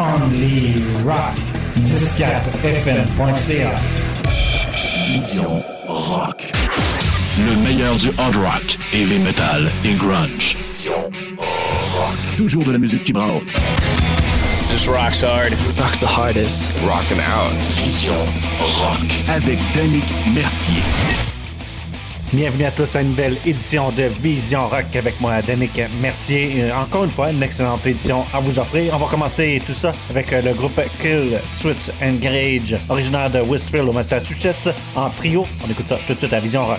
Only Rock. 104fm.ca. Vision Rock. Le meilleur du hard rock, heavy metal et grunge. Vision Rock. Toujours de la musique qui brasse. Just rocks hard. Rocks the hardest. Rockin' out. Vision Rock. Avec Danick Mercier. Bienvenue à tous à une nouvelle édition de Vision Rock avec moi, Danick Mercier. Euh, encore une fois, une excellente édition à vous offrir. On va commencer tout ça avec euh, le groupe Kill Switch Engage, originaire de Westfield au Massachusetts, en trio. On écoute ça tout de suite à Vision Rock.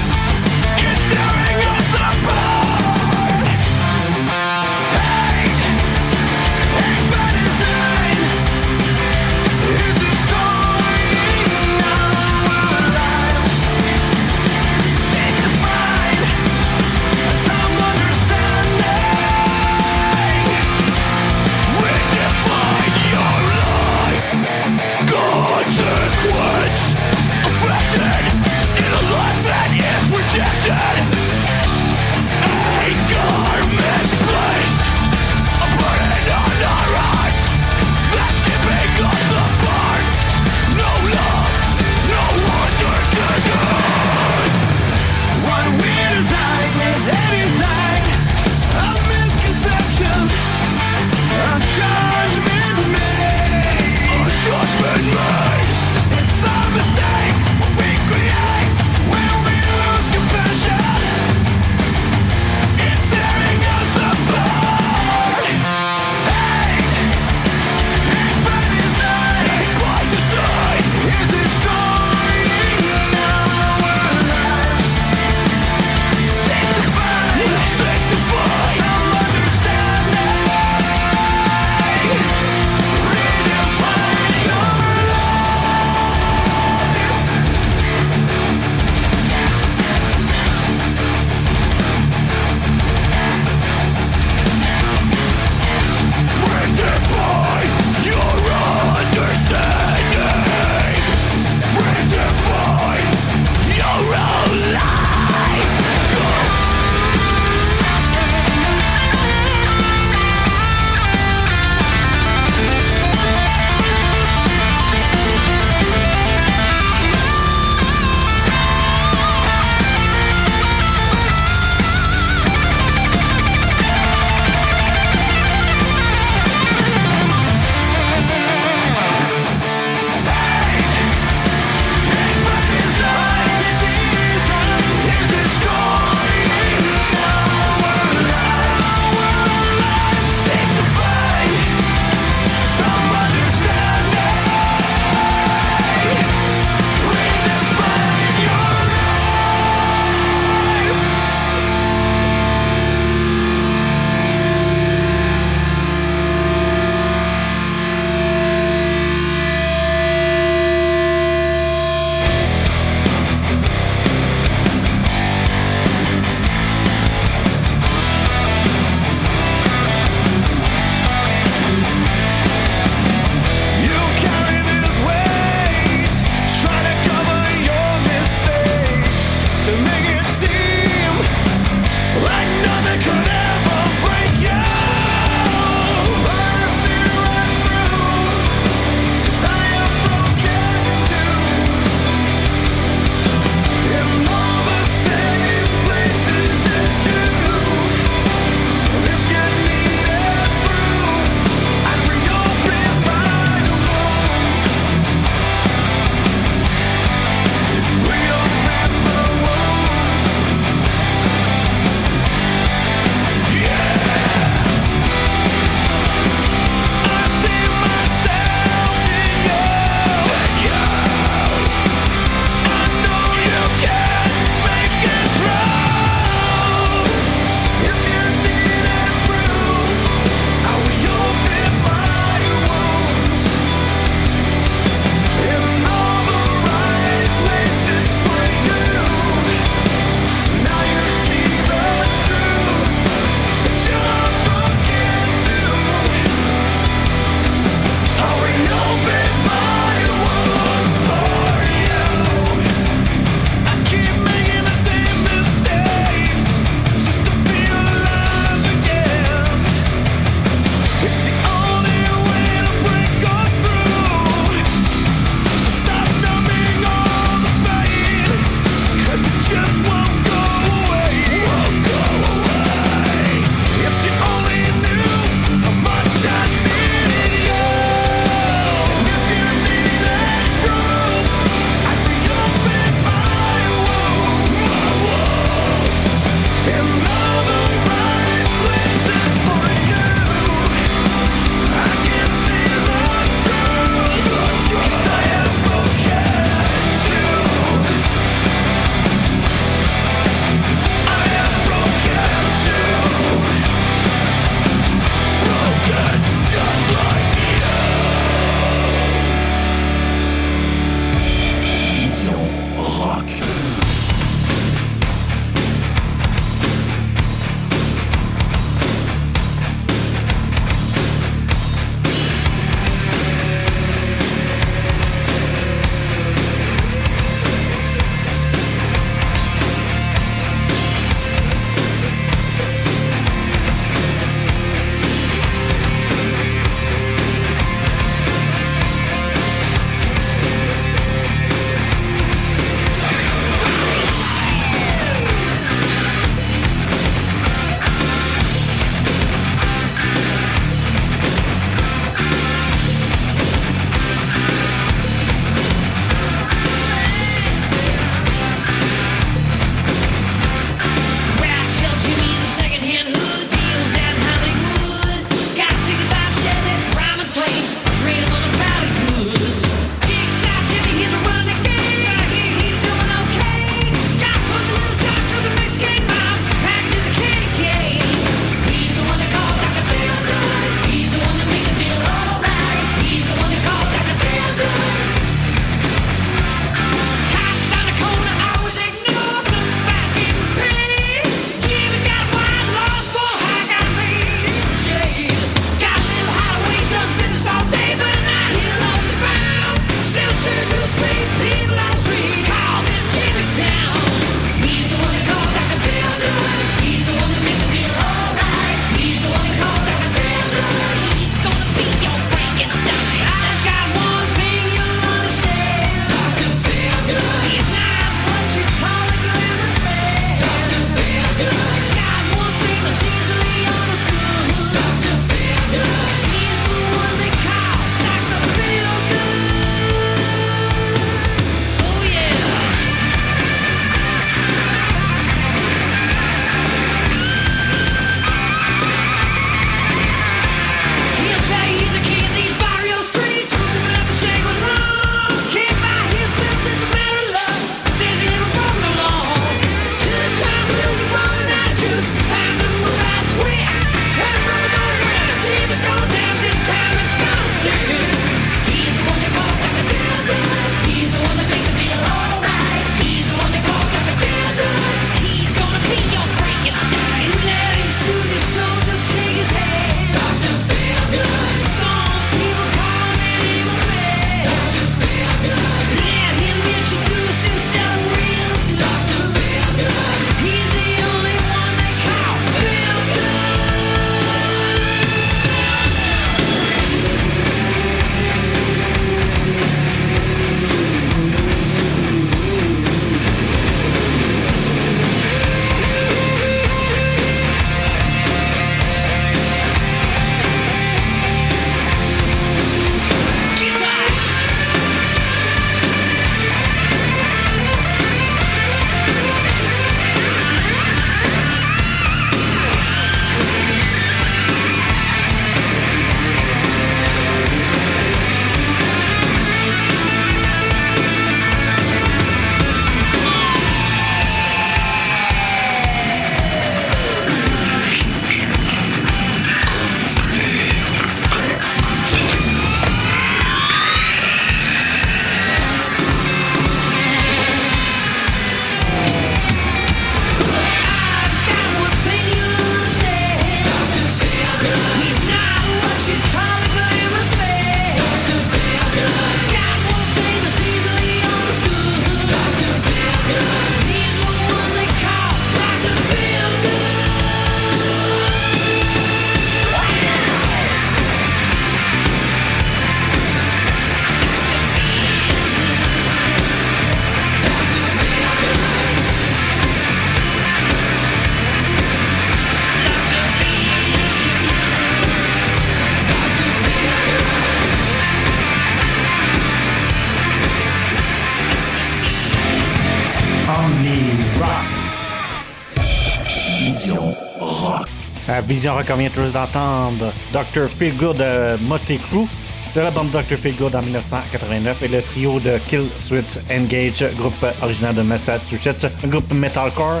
Vision Rock, d'entendre Dr. Feelgood de Motley Crue de l'album Dr. Feelgood en 1989 et le trio de Kill Switch Engage, groupe originaire de Massachusetts, un groupe metalcore.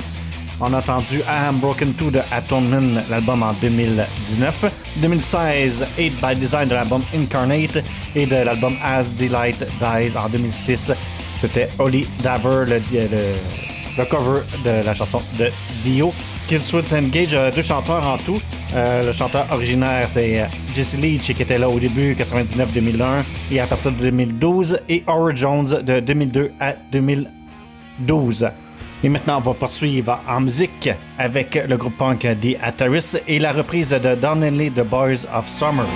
On a entendu I Am Broken 2 de Atonement, l'album en 2019. 2016, 8 by Design de l'album Incarnate et de l'album As Delight Dies en 2006. C'était Holly Daver, le cover de la chanson de Dio. Kill Switch Engage a deux chanteurs en tout. Euh, le chanteur originaire, c'est euh, Jesse Leach qui était là au début, 99-2001, et à partir de 2012, et Howard Jones de 2002 à 2012. Et maintenant, on va poursuivre en musique avec le groupe punk The Ataris et la reprise de Don Henley The Boys of Summer.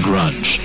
grunge.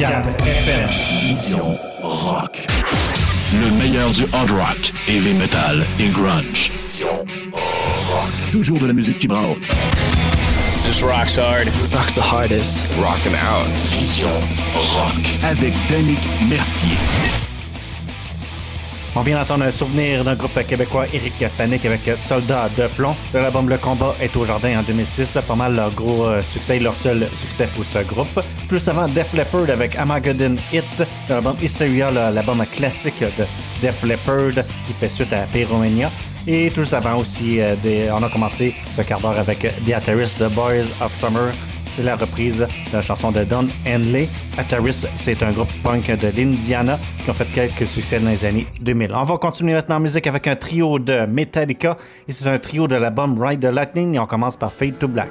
FM. Vision Rock. Le meilleur du hard rock, heavy metal et grunge. Vision Rock. Toujours de la musique qui brasse. Just rocks hard. Rocks the hardest. Rockin' out. Vision Rock. Avec Danick Mercier. On vient d'entendre un souvenir d'un groupe québécois, Eric Panic, avec Soldat de plomb. L'album Le Combat est au jardin en 2006. Pas mal leur gros euh, succès, leur seul succès pour ce groupe. Plus avant, Def Leppard avec Armageddon Hit. L'album Hysteria, l'album classique de Def Leppard, qui fait suite à Pyromania. Et tout avant aussi, euh, des, on a commencé ce quart d'heure avec The Atterist, The Boys of Summer, c'est la reprise de la chanson de Don Henley. Ataris, c'est un groupe punk de l'Indiana qui ont fait quelques succès dans les années 2000. On va continuer maintenant en musique avec un trio de Metallica et c'est un trio de l'album Ride the Lightning et on commence par Fade to Black.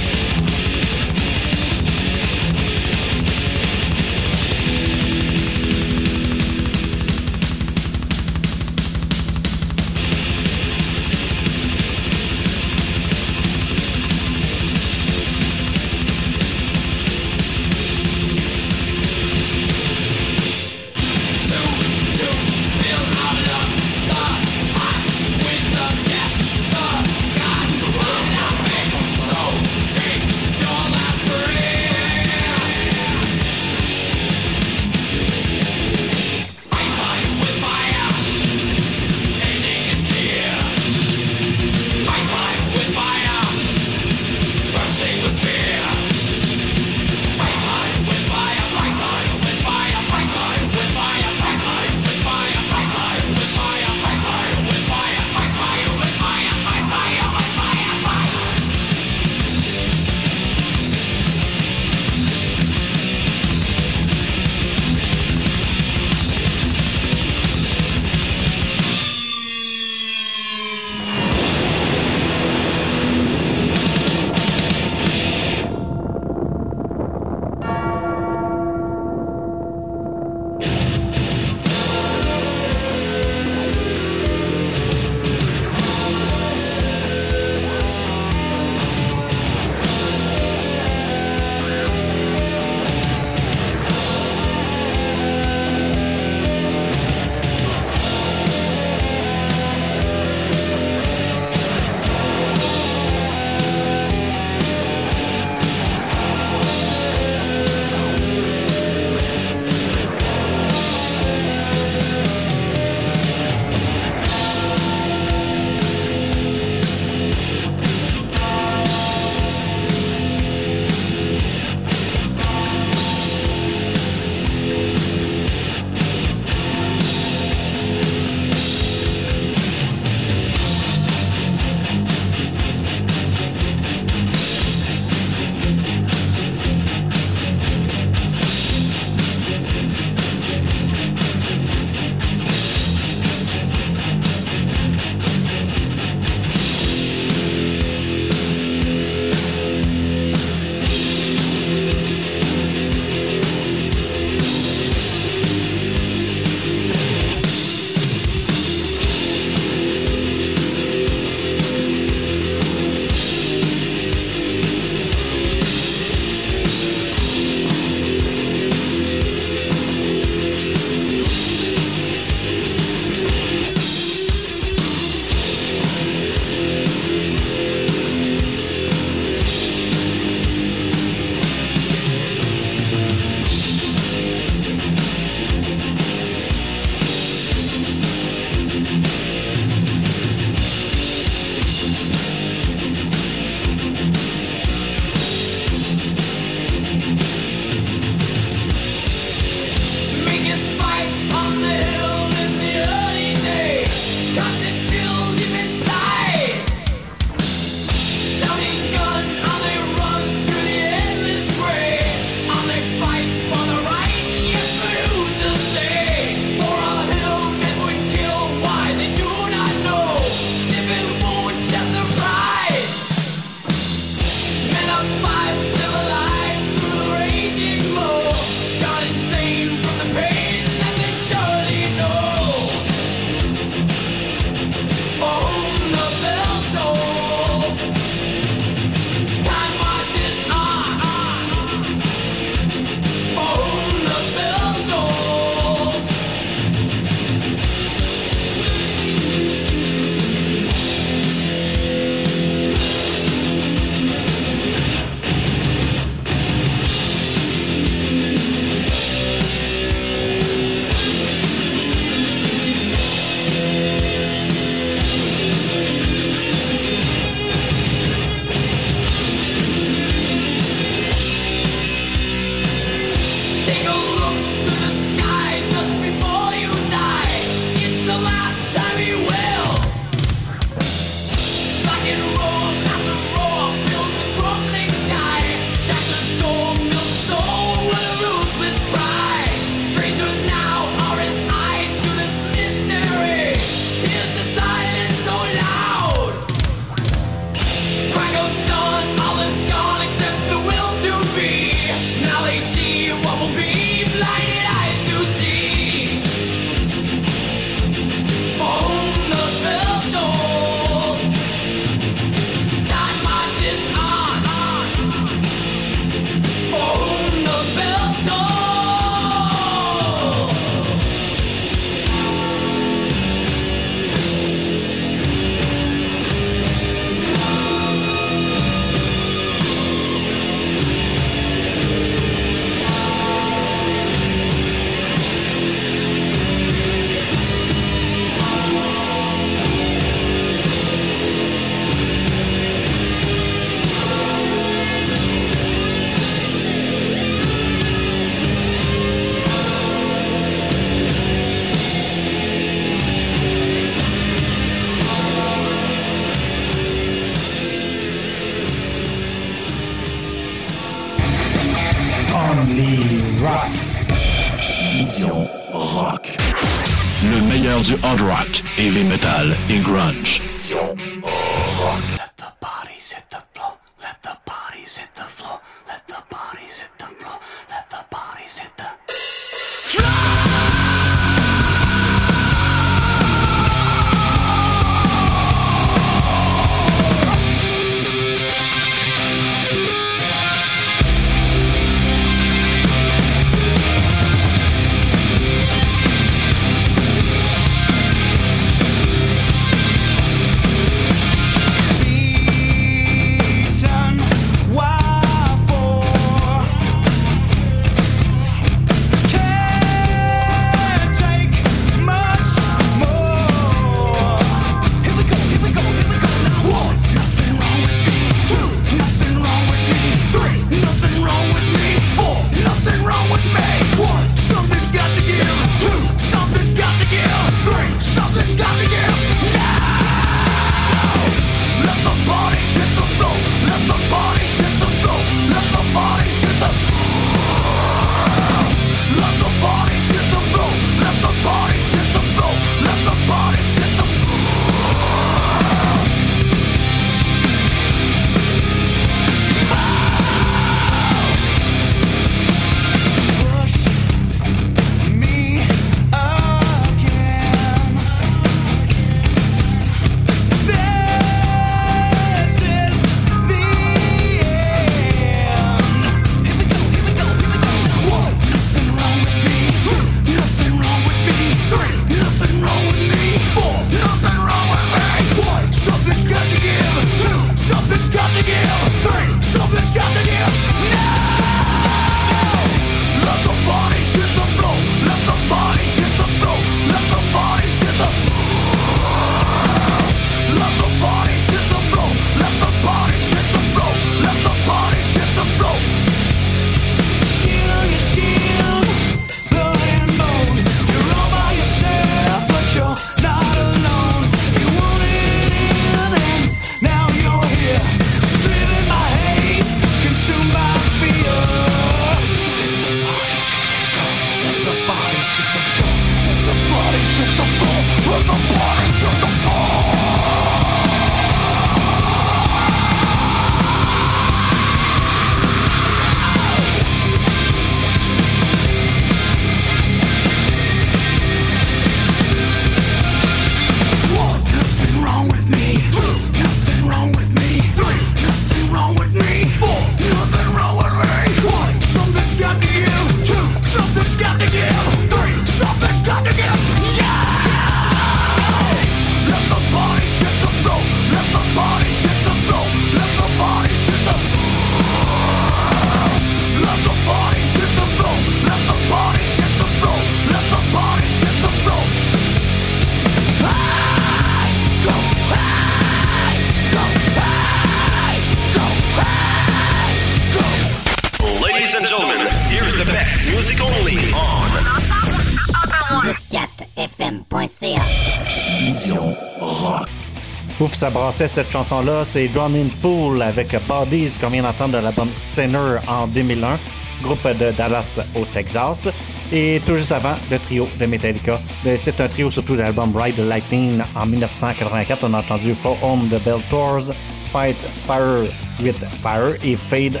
Ouf, ça brassait cette chanson-là. C'est John in Pool avec Bodies qu'on vient d'entendre de l'album Sinner en 2001, groupe de Dallas au Texas. Et tout juste avant, le trio de Metallica. Ben, c'est un trio surtout de l'album Ride the Lightning en 1984. On a entendu For Home the Bell Tours, Fight Fire with Fire et Fade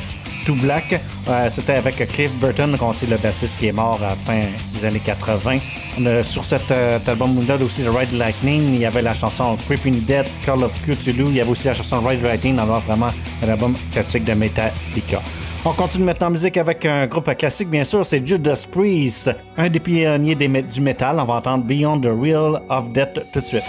Black. Euh, c'était avec Cliff Burton, qu'on le bassiste qui est mort à la fin des années 80. Sur cet, euh, cet album-là aussi, The Ride Lightning, il y avait la chanson Creeping Dead, Call of Cthulhu. Il y avait aussi la chanson Ride Lightning, alors vraiment un album classique de Metallica. On continue maintenant en musique avec un groupe classique, bien sûr, c'est Judas Priest, un des pionniers du métal. On va entendre Beyond the Real of Death tout de suite.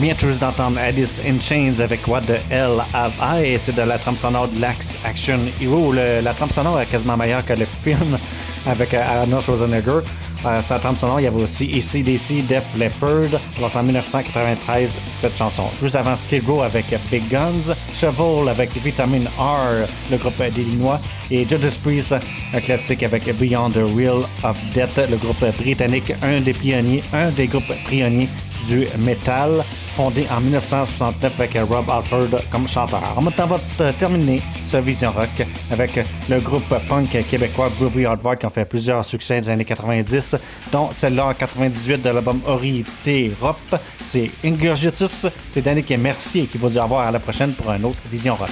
vient tout juste d'entendre Alice in Chains avec What the Hell Have I? C'est de la trame sonore de l'Axe Action Hero. La trame sonore est quasiment meilleure que le film avec euh, Arnold Schwarzenegger. Euh, sa trame sonore, il y avait aussi ACDC, Def Leppard. Alors, en 1993, cette chanson. Juste avant Skid Row avec Big Guns, Shovel avec Vitamin R, le groupe d'Illinois, et Judas Priest, un classique avec Beyond the Real of Death, le groupe britannique, un des pionniers, un des groupes pionniers du métal fondée en 1969 avec euh, Rob Alford comme chanteur. En même temps, on va euh, terminer ce Vision Rock avec euh, le groupe punk québécois Groovy Hardware qui ont fait plusieurs succès des années 90, dont celle-là en 98 de l'album Orité Rop. C'est Ingurgitus, c'est Dani qui est merci Mercier qui vous dit au revoir à la prochaine pour un autre Vision Rock.